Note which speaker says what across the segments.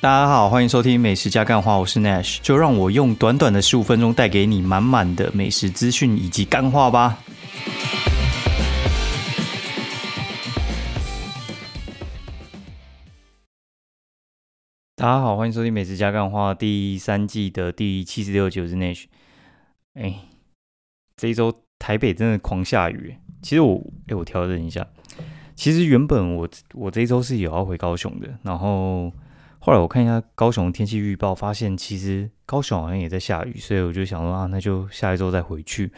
Speaker 1: 大家好，欢迎收听美食加干话，我是 Nash，就让我用短短的十五分钟带给你满满的美食资讯以及干话吧。大家好，欢迎收听美食加干话第三季的第七十六集，我是 Nash。哎，这一周台北真的狂下雨，其实我哎我调整一下，其实原本我我这一周是有要回高雄的，然后。后来我看一下高雄天气预报，发现其实高雄好像也在下雨，所以我就想说啊，那就下一周再回去。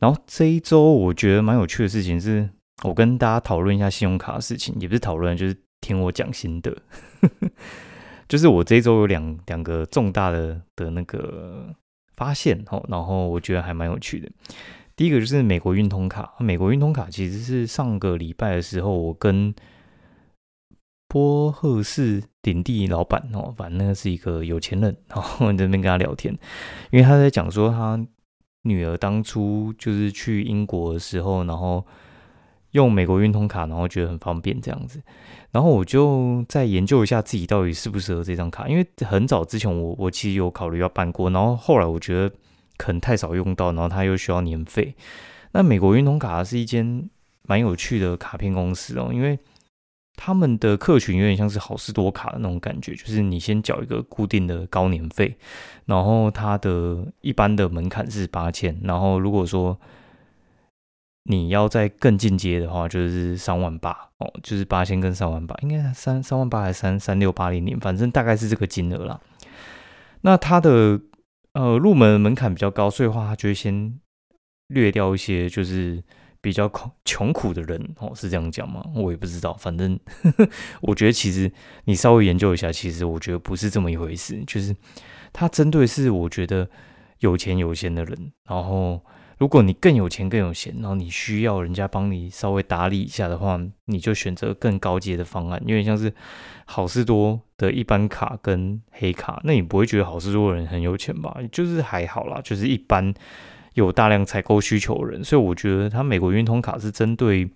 Speaker 1: 然后这一周我觉得蛮有趣的事情是，我跟大家讨论一下信用卡的事情，也不是讨论，就是听我讲心得。就是我这一周有两两个重大的的那个发现哦，然后我觉得还蛮有趣的。第一个就是美国运通卡，美国运通卡其实是上个礼拜的时候，我跟波赫士顶地老板哦，反正那个是一个有钱人，然后在那边跟他聊天，因为他在讲说他女儿当初就是去英国的时候，然后用美国运通卡，然后觉得很方便这样子，然后我就再研究一下自己到底适不适合这张卡，因为很早之前我我其实有考虑要办过，然后后来我觉得可能太少用到，然后他又需要年费。那美国运通卡是一间蛮有趣的卡片公司哦，因为。他们的客群有点像是好事多卡的那种感觉，就是你先缴一个固定的高年费，然后它的一般的门槛是八千，然后如果说你要再更进阶的话，就是三万八哦，就是八千跟三万八，应该三三万八还是三三六八零零，反正大概是这个金额啦。那它的呃入门门槛比较高，所以的话它就会先略掉一些，就是。比较穷苦的人哦，是这样讲吗？我也不知道，反正 我觉得其实你稍微研究一下，其实我觉得不是这么一回事。就是他针对是我觉得有钱有闲的人，然后如果你更有钱更有闲，然后你需要人家帮你稍微打理一下的话，你就选择更高阶的方案，有点像是好事多的一般卡跟黑卡，那你不会觉得好事多的人很有钱吧？就是还好啦，就是一般。有大量采购需求的人，所以我觉得他美国运通卡是针对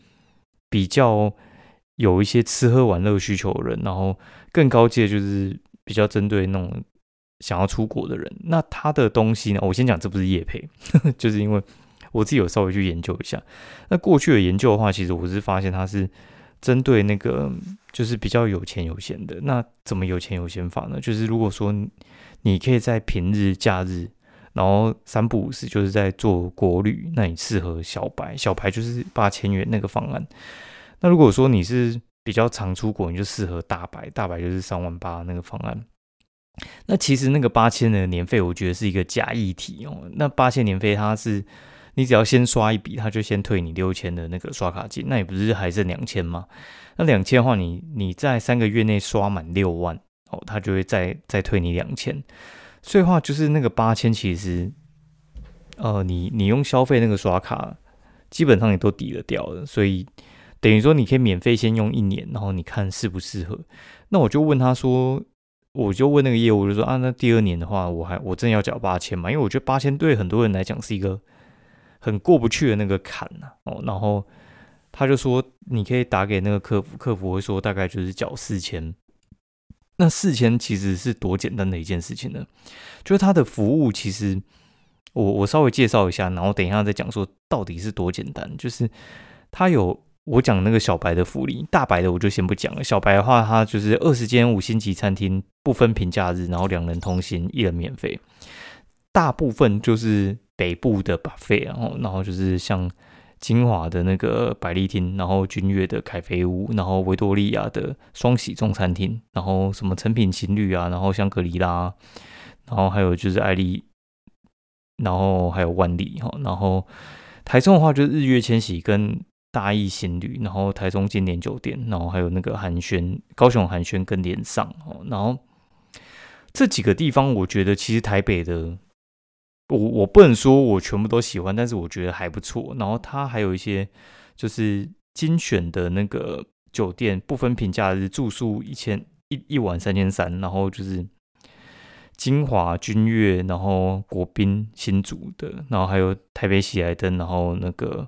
Speaker 1: 比较有一些吃喝玩乐需求的人，然后更高阶就是比较针对那种想要出国的人。那他的东西呢？我先讲，这不是叶配，就是因为我自己有稍微去研究一下。那过去的研究的话，其实我是发现它是针对那个就是比较有钱有闲的。那怎么有钱有闲法呢？就是如果说你可以在平日假日。然后三不五时就是在做国旅，那你适合小白，小白就是八千元那个方案。那如果说你是比较常出国，你就适合大白，大白就是三万八那个方案。那其实那个八千的年费，我觉得是一个假议题哦。那八千年费，它是你只要先刷一笔，他就先退你六千的那个刷卡金，那也不是还剩两千吗？那两千的话，你你在三个月内刷满六万哦，他就会再再退你两千。所以话就是那个八千，其实，呃，你你用消费那个刷卡，基本上也都抵得掉了。所以等于说你可以免费先用一年，然后你看适不适合。那我就问他说，我就问那个业务，就说啊，那第二年的话，我还我真要缴八千嘛？因为我觉得八千对很多人来讲是一个很过不去的那个坎呐。哦，然后他就说，你可以打给那个客服，客服会说大概就是缴四千。那四千其实是多简单的一件事情呢？就是它的服务，其实我我稍微介绍一下，然后等一下再讲说到底是多简单。就是它有我讲那个小白的福利，大白的我就先不讲了。小白的话，它就是二十间五星级餐厅不分平假日，然后两人同行一人免费。大部分就是北部的 buffet，然后然后就是像。金华的那个百丽厅，然后君悦的凯菲屋，然后维多利亚的双喜中餐厅，然后什么成品情侣啊，然后香格里拉，然后还有就是爱丽，然后还有万里哈，然后台中的话就是日月千禧跟大义行旅，然后台中金莲酒店，然后还有那个寒暄，高雄寒暄跟连上哦，然后这几个地方，我觉得其实台北的。我我不能说我全部都喜欢，但是我觉得还不错。然后它还有一些就是精选的那个酒店，不分平价日住宿一千一一晚三千三，然后就是金华君悦，然后国宾新竹的，然后还有台北喜来登，然后那个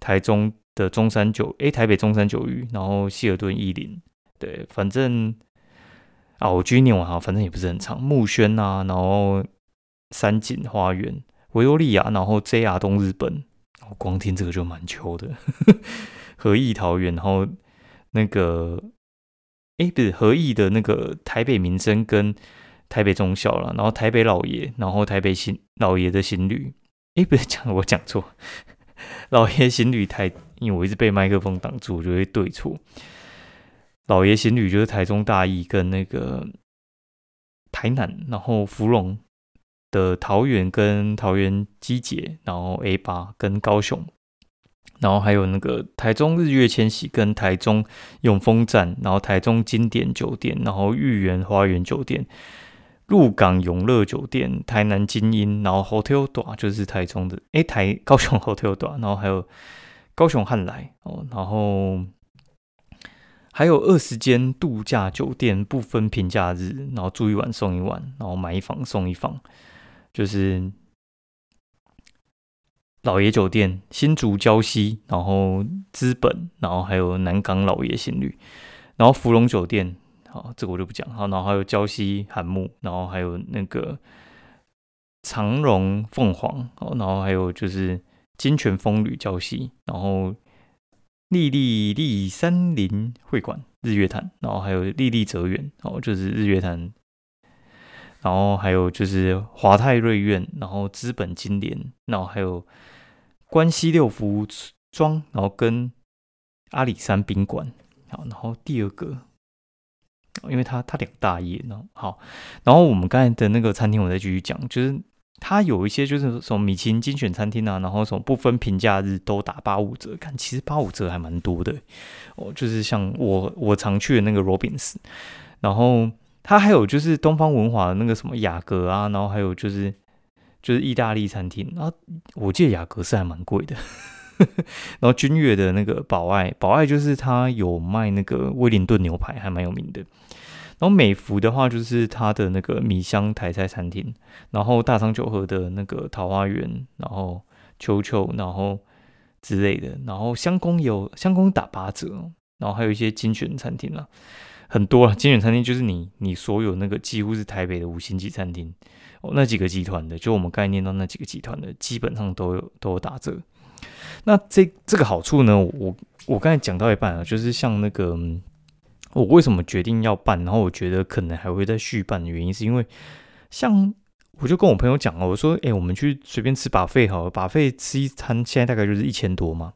Speaker 1: 台中的中山九诶，台北中山九域，然后希尔顿逸林，对，反正啊，我继续念完哈，反正也不是很长。木轩啊，然后三井花园、维多利亚，然后 JR 东日本，我光听这个就蛮秋的。和义桃园，然后那个，哎，不是和义的那个台北民生跟台北中校了，然后台北老爷，然后台北新老爷的新旅，哎，不是讲我讲错，老爷新旅台，因为我一直被麦克风挡住，我就会对错。老爷行旅就是台中大义跟那个台南，然后芙蓉的桃园跟桃园机捷，然后 A 八跟高雄，然后还有那个台中日月千禧跟台中永丰站，然后台中经典酒店，然后玉园花园酒店、鹿港永乐酒店、台南精英，然后 Hotel 短就是台中的，诶，台高雄 Hotel 短，然后还有高雄汉来哦，然后。还有二十间度假酒店，不分平假日，然后住一晚送一晚，然后买一房送一房，就是老爷酒店、新竹礁溪，然后资本，然后还有南港老爷新旅，然后芙蓉酒店，好，这个我就不讲，好，然后还有礁溪韩木，然后还有那个长荣凤凰，好，然后还有就是金泉风旅礁溪，然后。丽丽丽山林会馆日月潭，然后还有丽丽泽园，哦，就是日月潭，然后还有就是华泰瑞苑，然后资本金莲，然后还有关西六福庄，然后跟阿里山宾馆，好，然后第二个，因为它它两大业呢，好，然后我们刚才的那个餐厅，我再继续讲，就是。它有一些就是什么米其林精选餐厅啊，然后什么不分平假日都打八五折，看其实八五折还蛮多的哦。就是像我我常去的那个 Robins，然后它还有就是东方文华的那个什么雅阁啊，然后还有就是就是意大利餐厅啊，我记得雅阁是还蛮贵的。然后君悦的那个宝爱，宝爱就是它有卖那个威灵顿牛排，还蛮有名的。然后美孚的话，就是它的那个米香台菜餐厅，然后大昌九和的那个桃花源，然后球球，然后之类的，然后香宫有香宫打八折，然后还有一些精选餐厅啦，很多啊，精选餐厅就是你你所有那个几乎是台北的五星级餐厅哦，那几个集团的，就我们概念到那几个集团的，基本上都有都有打折。那这这个好处呢，我我刚才讲到一半啊，就是像那个。我为什么决定要办？然后我觉得可能还会再续办的原因，是因为像我就跟我朋友讲哦，我说，哎，我们去随便吃把费好了，把费吃一餐，现在大概就是一千多嘛。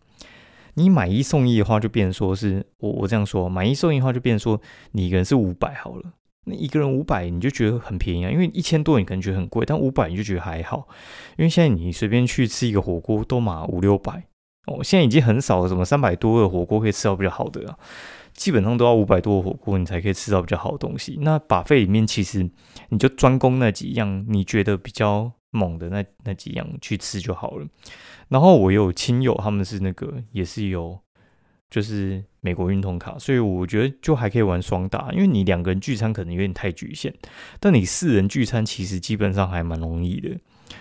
Speaker 1: 你买一送一的话，就变成说是我我这样说，买一送一的话，就变成说你一个人是五百好了。那一个人五百，你就觉得很便宜啊，因为一千多你可能觉得很贵，但五百你就觉得还好，因为现在你随便去吃一个火锅都嘛五六百哦，现在已经很少了，什么三百多的火锅可以吃到比较好的啊。基本上都要五百多的火锅，你才可以吃到比较好的东西。那把费里面其实你就专攻那几样你觉得比较猛的那那几样去吃就好了。然后我有亲友，他们是那个也是有就是美国运通卡，所以我觉得就还可以玩双打。因为你两个人聚餐可能有点太局限，但你四人聚餐其实基本上还蛮容易的。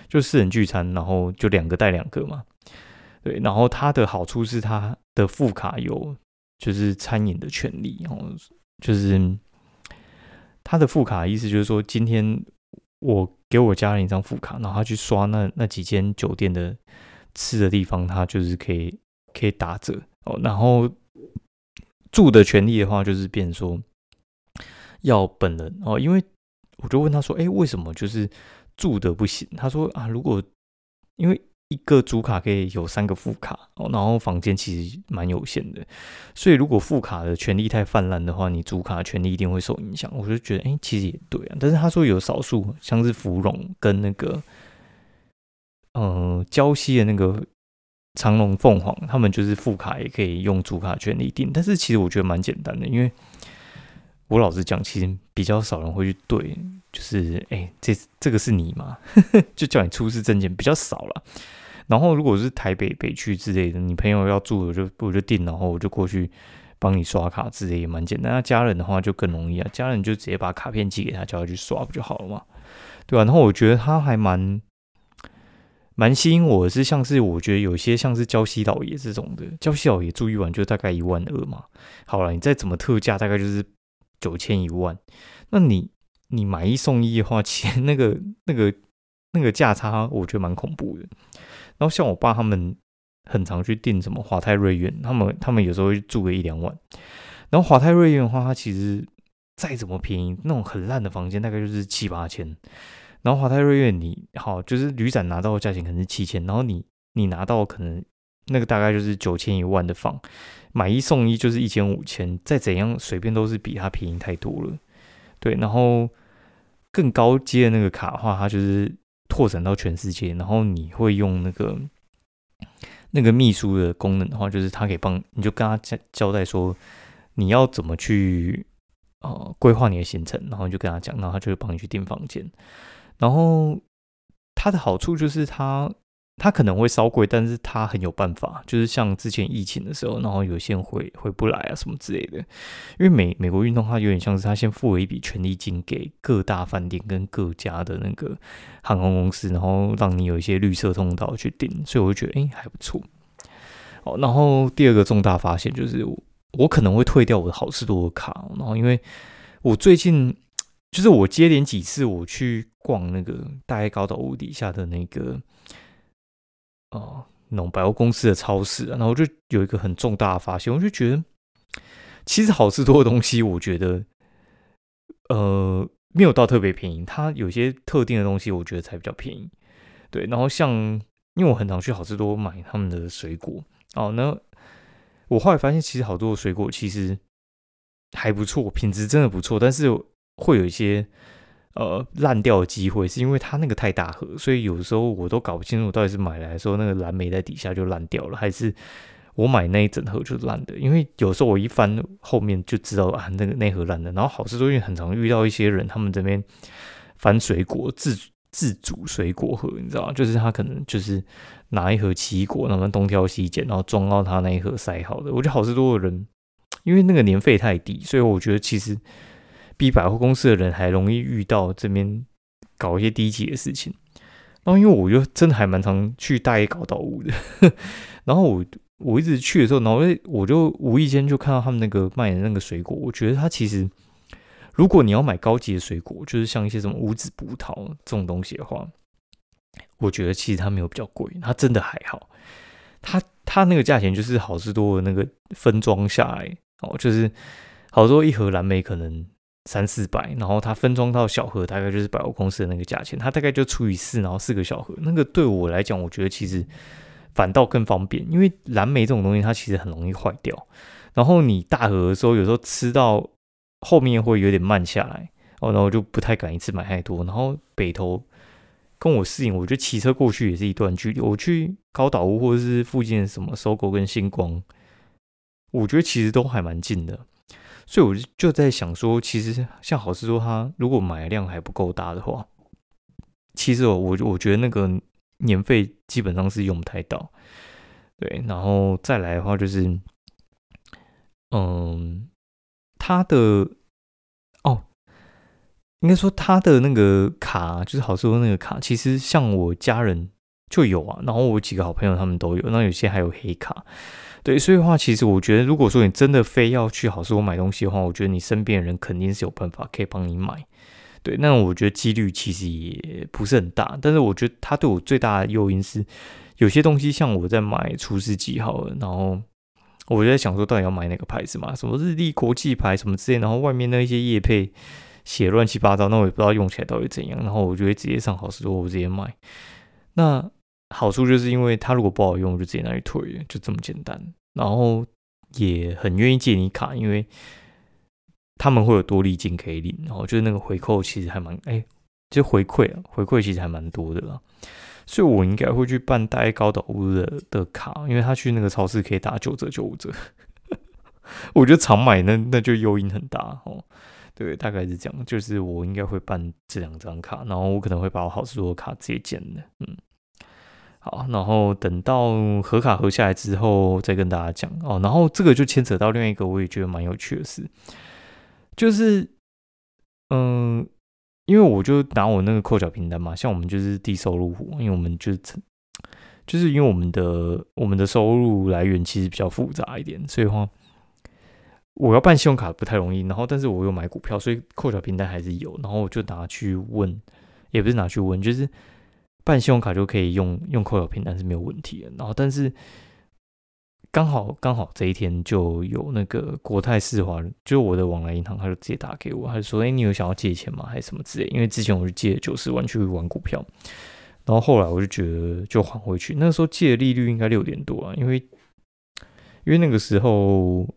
Speaker 1: 就四人聚餐，然后就两个带两个嘛。对，然后它的好处是它的副卡有。就是餐饮的权利，然后就是他的副卡意思就是说，今天我给我家人一张副卡，然后他去刷那那几间酒店的吃的地方，他就是可以可以打折哦。然后住的权利的话，就是变说要本人哦，因为我就问他说，哎，为什么就是住的不行？他说啊，如果因为。一个主卡可以有三个副卡哦，然后房间其实蛮有限的，所以如果副卡的权利太泛滥的话，你主卡权利一定会受影响。我就觉得，哎，其实也对啊。但是他说有少数，像是芙蓉跟那个，呃，礁溪的那个长隆凤凰，他们就是副卡也可以用主卡权利定。但是其实我觉得蛮简单的，因为我老实讲，其实比较少人会去对，就是哎，这这个是你吗？就叫你出示证件比较少了。然后，如果是台北北区之类的，你朋友要住，我就我就订，然后我就过去帮你刷卡之类，也蛮简单。那家人的话就更容易啊，家人就直接把卡片寄给他，叫他去刷不就好了嘛，对吧？然后我觉得他还蛮蛮吸引我的是，像是我觉得有些像是礁溪老爷这种的，礁溪老爷住一晚就大概一万二嘛。好了，你再怎么特价，大概就是九千一万，那你你买一送一的话，其实那个那个那个价差，我觉得蛮恐怖的。然后像我爸他们很常去订什么华泰瑞苑，他们他们有时候会住个一两万。然后华泰瑞苑的话，它其实再怎么便宜，那种很烂的房间大概就是七八千。然后华泰瑞苑你好，就是旅展拿到的价钱可能是七千，然后你你拿到可能那个大概就是九千一万的房，买一送一就是一千五千，再怎样随便都是比它便宜太多了。对，然后更高阶的那个卡的话，它就是扩展到全世界，然后你会用那个那个秘书的功能的话，就是他可以帮你就跟他交交代说你要怎么去呃规划你的行程，然后你就跟他讲，然后他就会帮你去订房间。然后它的好处就是它它可能会稍贵，但是它很有办法，就是像之前疫情的时候，然后有些人回回不来啊什么之类的。因为美美国运动它有点像是他先付了一笔权利金给各大饭店跟各家的那个航空公司，然后让你有一些绿色通道去订，所以我就觉得哎还不错。哦，然后第二个重大发现就是我可能会退掉我的好事多的卡，然后因为我最近。就是我接连几次我去逛那个大概高岛屋底下的那个哦那种百货公司的超市，然后就有一个很重大的发现，我就觉得其实好吃多的东西，我觉得呃没有到特别便宜，它有些特定的东西我觉得才比较便宜。对，然后像因为我很常去好吃多买他们的水果哦，那我后来发现其实好多的水果其实还不错，品质真的不错，但是。会有一些呃烂掉的机会，是因为它那个太大盒，所以有时候我都搞不清楚到底是买来说那个蓝莓在底下就烂掉了，还是我买那一整盒就烂的。因为有时候我一翻后面就知道啊，那个那盒烂的。然后好事多因为很常遇到一些人，他们这边翻水果自自主水果盒，你知道吗？就是他可能就是拿一盒奇异果，那么东挑西拣，然后装到他那一盒塞好的。我觉得好事多的人，因为那个年费太低，所以我觉得其实。比百货公司的人还容易遇到这边搞一些低级的事情，然后因为我就真的还蛮常去大爷搞到物的，然后我我一直去的时候，然后我就无意间就看到他们那个卖的那个水果，我觉得它其实如果你要买高级的水果，就是像一些什么无籽葡萄这种东西的话，我觉得其实它没有比较贵，它真的还好，它它那个价钱就是好事多的那个分装下来哦，就是好多一盒蓝莓可能。三四百，然后它分装到小盒，大概就是百货公司的那个价钱，它大概就除以四，然后四个小盒。那个对我来讲，我觉得其实反倒更方便，因为蓝莓这种东西它其实很容易坏掉。然后你大盒的时候，有时候吃到后面会有点慢下来，哦，然后就不太敢一次买太多。然后北投跟我适应，我觉得骑车过去也是一段距离。我去高岛屋或者是附近什么搜狗跟星光，我觉得其实都还蛮近的。所以我就在想说，其实像好事多，它如果买量还不够大的话，其实我我我觉得那个年费基本上是用不太到。对，然后再来的话就是，嗯，他的哦，应该说他的那个卡，就是好事多那个卡，其实像我家人就有啊，然后我几个好朋友他们都有，那有些还有黑卡。对，所以的话，其实我觉得，如果说你真的非要去好事多买东西的话，我觉得你身边的人肯定是有办法可以帮你买。对，那我觉得几率其实也不是很大，但是我觉得它对我最大的诱因是，有些东西像我在买厨师机好了，然后我就在想说，到底要买哪个牌子嘛？什么日立国际牌什么之类，然后外面那一些叶配写乱七八糟，那我也不知道用起来到底怎样，然后我就会直接上好事多，我直接买。那好处就是因为它如果不好用，我就直接拿去退，就这么简单。然后也很愿意借你卡，因为他们会有多利金可以领，然后就是那个回扣其实还蛮哎，就回馈啊，回馈其实还蛮多的啦。所以我应该会去办大高岛屋的的卡，因为他去那个超市可以打九折九五折。我觉得常买那那就诱因很大哦。对，大概是这样，就是我应该会办这两张卡，然后我可能会把我好事多的卡直接剪的，嗯。好，然后等到核卡核下来之后，再跟大家讲哦。然后这个就牵扯到另外一个我也觉得蛮有趣的事，就是，嗯，因为我就拿我那个扣缴凭单嘛，像我们就是低收入户，因为我们就是，就是因为我们的我们的收入来源其实比较复杂一点，所以话，我要办信用卡不太容易，然后但是我又买股票，所以扣缴凭单还是有，然后我就拿去问，也不是拿去问，就是办信用卡就可以用用扣缴凭单是没有问题的，然后但是刚好刚好这一天就有那个国泰世华，就我的往来银行，他就直接打给我，他就说：“哎，你有想要借钱吗？还是什么之类？”因为之前我就借九十万去玩股票，然后后来我就觉得就还回去，那时候借的利率应该六点多啊，因为因为那个时候。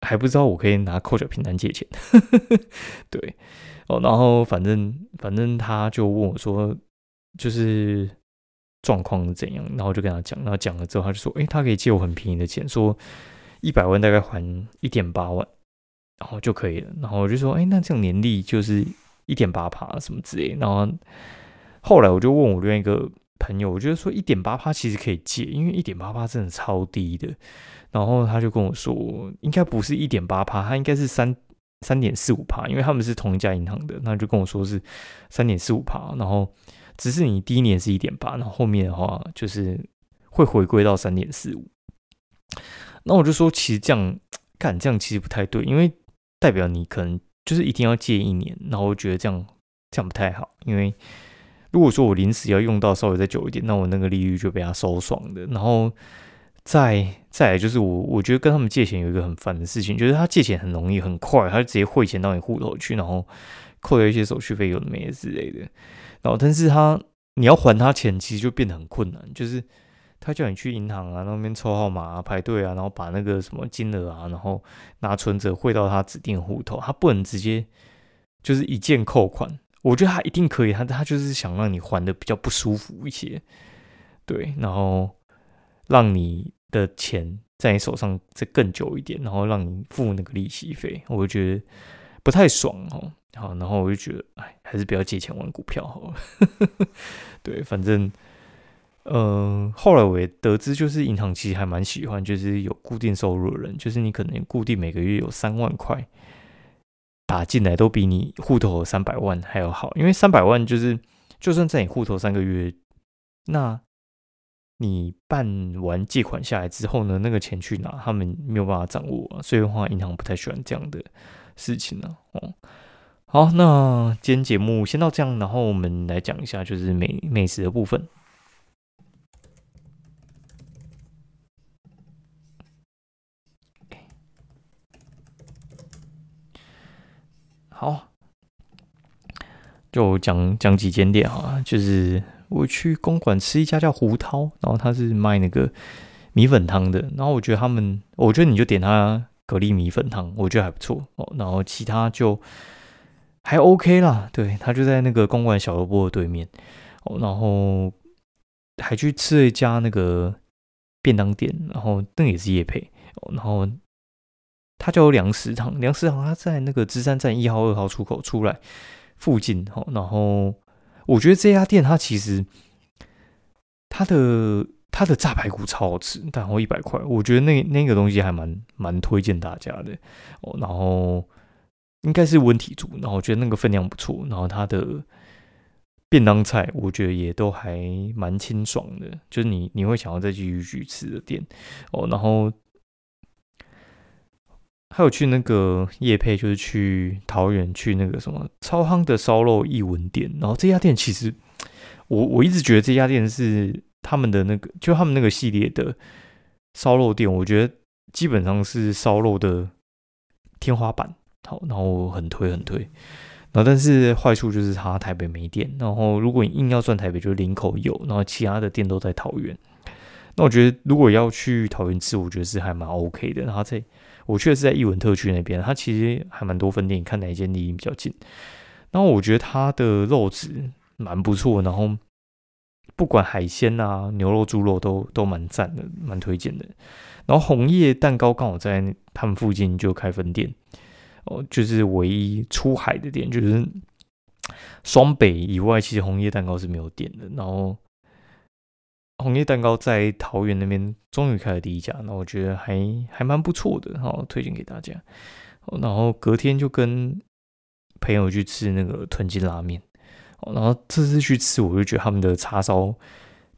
Speaker 1: 还不知道我可以拿扣缴凭单借钱，对哦，然后反正反正他就问我说，就是状况怎样，然后就跟他讲，然后讲了之后，他就说，诶，他可以借我很便宜的钱，说一百万大概还一点八万，然后就可以了。然后我就说，诶，那这样年利就是一点八趴什么之类。然后后来我就问我另外一个朋友，我觉得说一点八趴其实可以借，因为一点八趴真的超低的。然后他就跟我说，应该不是一点八趴，他应该是三三点四五趴，因为他们是同一家银行的。那就跟我说是三点四五趴，然后只是你第一年是一点八，然后后面的话就是会回归到三点四五。那我就说，其实这样干这样其实不太对，因为代表你可能就是一定要借一年，然后我觉得这样这样不太好，因为如果说我临时要用到稍微再久一点，那我那个利率就被他收爽的，然后。再再来就是我，我觉得跟他们借钱有一个很烦的事情，就是他借钱很容易很快，他就直接汇钱到你户头去，然后扣掉一些手续费有的没的之类的。然后，但是他你要还他钱，其实就变得很困难，就是他叫你去银行啊那边抽号码排队啊，然后把那个什么金额啊，然后拿存折汇到他指定户头，他不能直接就是一键扣款。我觉得他一定可以，他他就是想让你还的比较不舒服一些，对，然后。让你的钱在你手上再更久一点，然后让你付那个利息费，我觉得不太爽哦。好，然后我就觉得，哎，还是不要借钱玩股票好了。对，反正，嗯，后来我也得知，就是银行其实还蛮喜欢，就是有固定收入的人，就是你可能固定每个月有三万块打进来，都比你户头三百万还要好，因为三百万就是就算在你户头三个月，那。你办完借款下来之后呢，那个钱去哪，他们没有办法掌握，所以的话，银行不太喜欢这样的事情呢。哦，好，那今天节目先到这样，然后我们来讲一下就是美美食的部分。好，就讲讲几间店哈，就是。我去公馆吃一家叫胡涛，然后他是卖那个米粉汤的，然后我觉得他们，我觉得你就点他蛤蜊米粉汤，我觉得还不错哦。然后其他就还 OK 啦，对他就在那个公馆小萝卜的对面哦。然后还去吃了一家那个便当店，然后那也是叶配哦。然后他叫梁食堂，梁食堂他在那个芝山站一号、二号出口出来附近哦。然后。我觉得这家店它其实它的它的炸排骨超好吃，然后一百块，我觉得那那个东西还蛮蛮推荐大家的哦。然后应该是温体族，然后我觉得那个分量不错，然后它的便当菜我觉得也都还蛮清爽的，就是你你会想要再继续去吃的店哦。然后。还有去那个叶配，就是去桃园去那个什么超夯的烧肉一文店，然后这家店其实我我一直觉得这家店是他们的那个，就他们那个系列的烧肉店，我觉得基本上是烧肉的天花板。好，然后很推很推，然后但是坏处就是它台北没店，然后如果你硬要算台北，就是林口有，然后其他的店都在桃园。那我觉得如果要去桃园吃，我觉得是还蛮 OK 的。然后在我确实在艺文特区那边，它其实还蛮多分店，看哪一间离你比较近。然后我觉得它的肉质蛮不错，然后不管海鲜啊、牛肉、猪肉都都蛮赞的，蛮推荐的。然后红叶蛋糕刚好在他们附近就开分店，哦，就是唯一出海的店，就是双北以外，其实红叶蛋糕是没有店的。然后。红叶蛋糕在桃园那边终于开了第一家，那我觉得还还蛮不错的，好推荐给大家。然后隔天就跟朋友去吃那个豚筋拉面，然后这次去吃，我就觉得他们的叉烧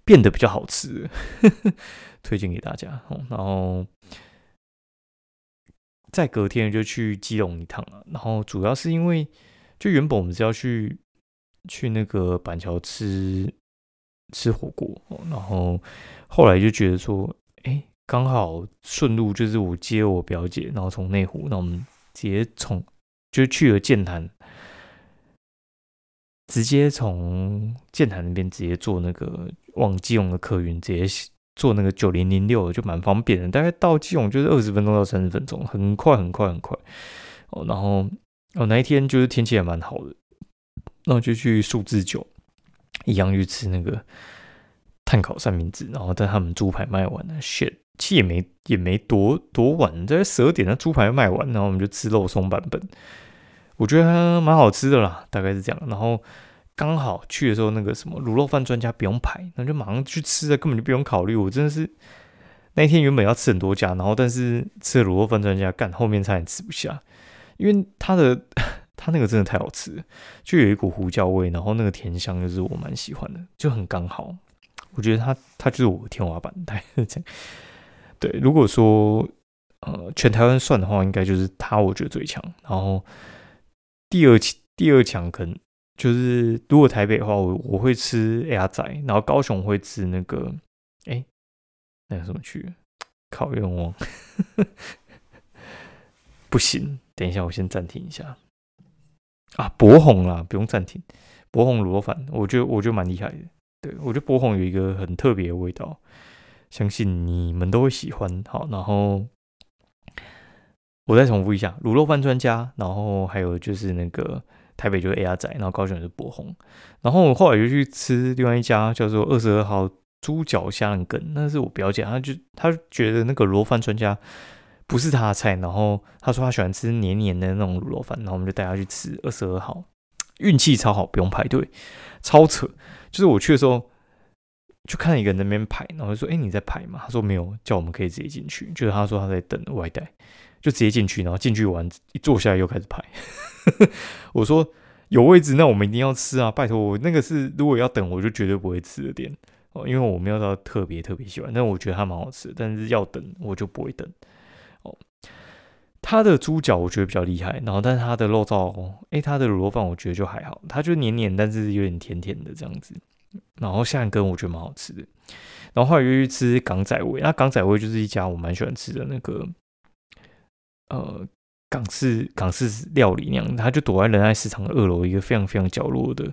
Speaker 1: 变得比较好吃，呵 呵推荐给大家。然后再隔天就去基隆一趟了。然后主要是因为，就原本我们是要去去那个板桥吃吃火锅，然后后来就觉得说，哎，刚好顺路就是我接我表姐，然后从内湖，那我们直接从就去了剑潭。直接从建潭那边直接坐那个往基隆的客运，直接坐那个九零零六就蛮方便的，大概到基隆就是二十分钟到三十分钟，很快很快很快。哦，然后哦那一天就是天气也蛮好的，那我就去数字九，一样去吃那个碳烤三明治，然后在他们猪排卖完了，shit，其实也没也没多多晚，在十二点的猪排卖完，然后我们就吃肉松版本。我觉得蛮好吃的啦，大概是这样。然后刚好去的时候，那个什么卤肉饭专家不用排，那就马上去吃了，根本就不用考虑。我真的是那一天原本要吃很多家，然后但是吃了卤肉饭专家，干后面差点吃不下，因为他的他那个真的太好吃，就有一股胡椒味，然后那个甜香就是我蛮喜欢的，就很刚好。我觉得他他就是我的天花板，大概是这样。对，如果说呃全台湾算的话，应该就是他，我觉得最强。然后。第二强，第二强可能就是如果台北的话，我我会吃鸭仔，然后高雄会吃那个，哎，那个什么去？烤愿望？不行，等一下，我先暂停一下。啊，博红啦，不用暂停。博红螺饭，我觉得我觉得蛮厉害的。对我觉得博红有一个很特别的味道，相信你们都会喜欢。好，然后。我再重复一下，卤肉饭专家，然后还有就是那个台北就是 A R 仔，然后高雄是博红，然后后来就去吃另外一家叫做二十二号猪脚虾仁羹，那是我表姐，她就她觉得那个卤肉饭专家不是她的菜，然后她说她喜欢吃黏黏的那种卤肉饭，然后我们就带她去吃二十二号，运气超好，不用排队，超扯，就是我去的时候就看一个人那边排，然后就说，哎，你在排吗？他说没有，叫我们可以直接进去，就是他说他在等外带。就直接进去，然后进去玩，一坐下来又开始排。我说有位置，那我们一定要吃啊！拜托我那个是如果要等，我就绝对不会吃的店哦，因为我没有到特别特别喜欢，但我觉得它蛮好吃。但是要等，我就不会等哦。它的猪脚我觉得比较厉害，然后但是它的肉燥，哎，它的卤肉饭我觉得就还好，它就黏黏，但是有点甜甜的这样子。然后下一根我觉得蛮好吃的，然后后来又去吃港仔味，那港仔味就是一家我蛮喜欢吃的那个。呃，港式港式料理那样，他就躲在仁爱市场二楼一个非常非常角落的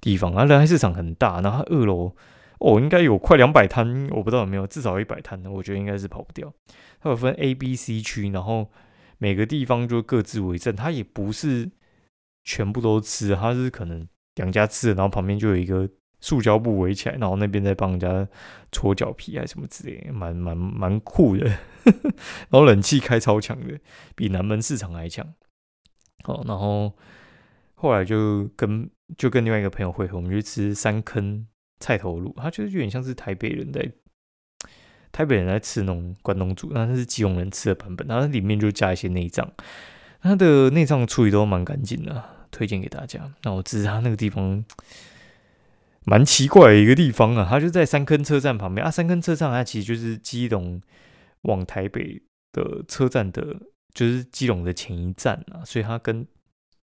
Speaker 1: 地方。啊，仁爱市场很大，然后他二楼哦，应该有快两百摊，我不知道有没有，至少一百摊的，我觉得应该是跑不掉。它有分 A、B、C 区，然后每个地方就各自为政。它也不是全部都吃，它是可能两家吃，然后旁边就有一个。塑胶布围起来，然后那边在帮人家搓脚皮还是什么之类，蛮蛮蛮酷的。然后冷气开超强的，比南门市场还强。哦，然后后来就跟就跟另外一个朋友会合，我们去吃三坑菜头卤，他就是有点像是台北人在台北人在吃那种关东煮，那是基隆人吃的版本，然后里面就加一些内脏，它的内脏处理都蛮干净的，推荐给大家。那我只是他那个地方。蛮奇怪的一个地方啊，它就在三坑车站旁边啊。三坑车站它其实就是基隆往台北的车站的，就是基隆的前一站啊，所以它跟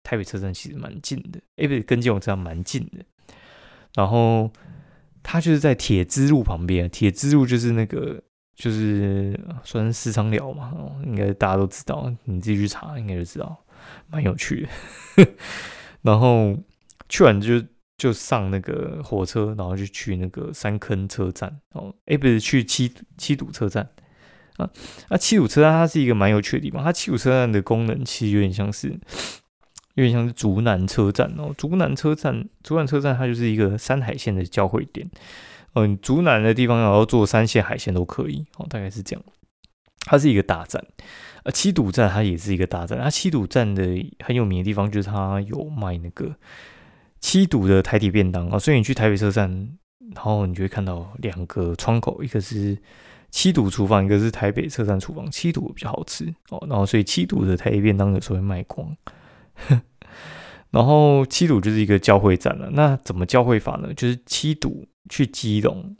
Speaker 1: 台北车站其实蛮近的，哎，不是跟基隆车站蛮近的。然后它就是在铁支路旁边，铁支路就是那个就是算是私商寮嘛，应该大家都知道，你自己去查应该就知道，蛮有趣的。然后去完就。就上那个火车，然后就去那个三坑车站哦，哎，不是去七七堵车站啊。那七堵车站它是一个蛮有趣的地方，它七堵车站的功能其实有点像是，有点像是竹南车站哦。竹南车站，竹南车站它就是一个山海线的交汇点。嗯，竹南的地方然后坐山线海线都可以哦，大概是这样。它是一个大站，呃，七堵站它也是一个大站。它七堵站的很有名的地方就是它有卖那个。七堵的台铁便当啊，所以你去台北车站，然后你就会看到两个窗口，一个是七堵厨房，一个是台北车站厨房。七堵比较好吃哦，然后所以七堵的台铁便当有时候会卖光。然后七堵就是一个交汇站了，那怎么交汇法呢？就是七堵去基隆，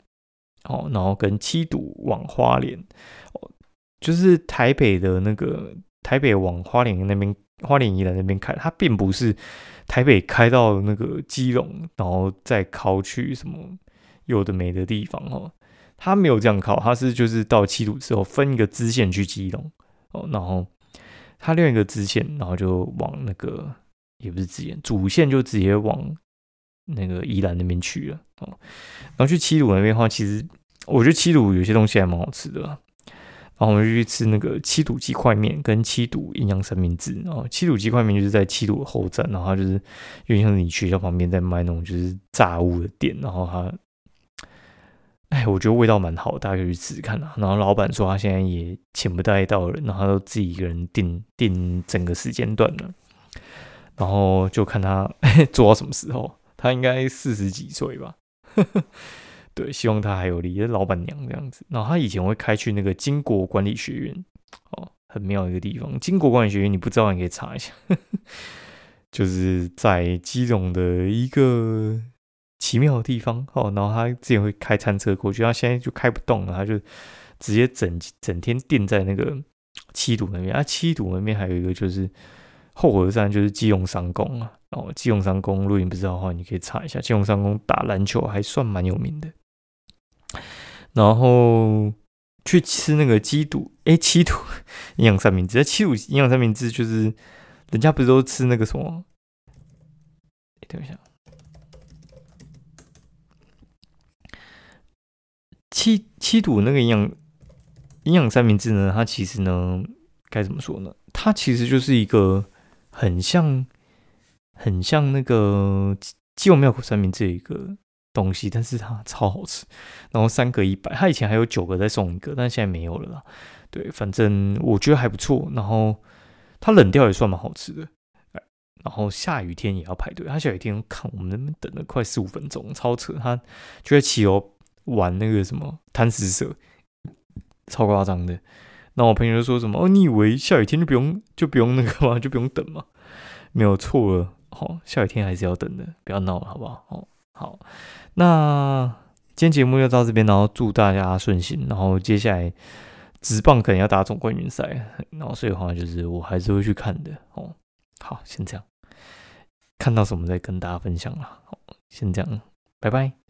Speaker 1: 哦，然后跟七堵往花莲，哦，就是台北的那个台北往花莲那边、花莲宜兰那边开，它并不是台北开到那个基隆，然后再靠去什么有的没的地方哦。它没有这样靠，它是就是到七堵之后分一个支线去基隆哦，然后它另一个支线，然后就往那个也不是支线，主线就直接往那个宜兰那边去了哦。然后去七堵那边的话，其实我觉得七堵有些东西还蛮好吃的。然后我们就去吃那个七堵鸡块面跟七堵营养三明治。然后七堵鸡块面就是在七堵后站，然后它就是有点像你学校旁边在卖那种就是炸物的店。然后它，哎，我觉得味道蛮好，大家可以去试试看啊。然后老板说他现在也请不带到人，然后他都自己一个人订订整个时间段了。然后就看他 做到什么时候，他应该四十几岁吧。对，希望他还有力，老板娘这样子。然后他以前会开去那个金国管理学院，哦，很妙一个地方。金国管理学院你不知道，你可以查一下，就是在基隆的一个奇妙的地方。哦，然后他之前会开餐车过去，他现在就开不动了，他就直接整整天垫在那个七堵那边。啊，七堵那边还有一个就是后河站，就是基隆商工啊。哦，基隆商工，如果你不知道的话，你可以查一下。基隆商工打篮球还算蛮有名的。然后去吃那个鸡肚，哎，七肚 营养三明治。七肚营养三明治就是人家不是都吃那个什么？等一下，七七肚那个营养营养三明治呢？它其实呢，该怎么说呢？它其实就是一个很像很像那个鸡肉妙口三明治一个。东西，但是它超好吃，然后三个一百，它以前还有九个再送一个，但现在没有了啦。对，反正我觉得还不错，然后它冷掉也算蛮好吃的。然后下雨天也要排队，他下雨天看我们那边等了快十五分钟，超扯。他就在骑楼玩那个什么贪食蛇，超夸张的。那我朋友就说什么：“哦，你以为下雨天就不用就不用那个吗？就不用等吗？”没有错了，好，下雨天还是要等的，不要闹了，好不好？哦，好。那今天节目就到这边，然后祝大家顺心。然后接下来直棒可能要打总冠军赛，然后所以的话就是我还是会去看的哦。好，先这样，看到什么再跟大家分享啦。好，先这样，拜拜。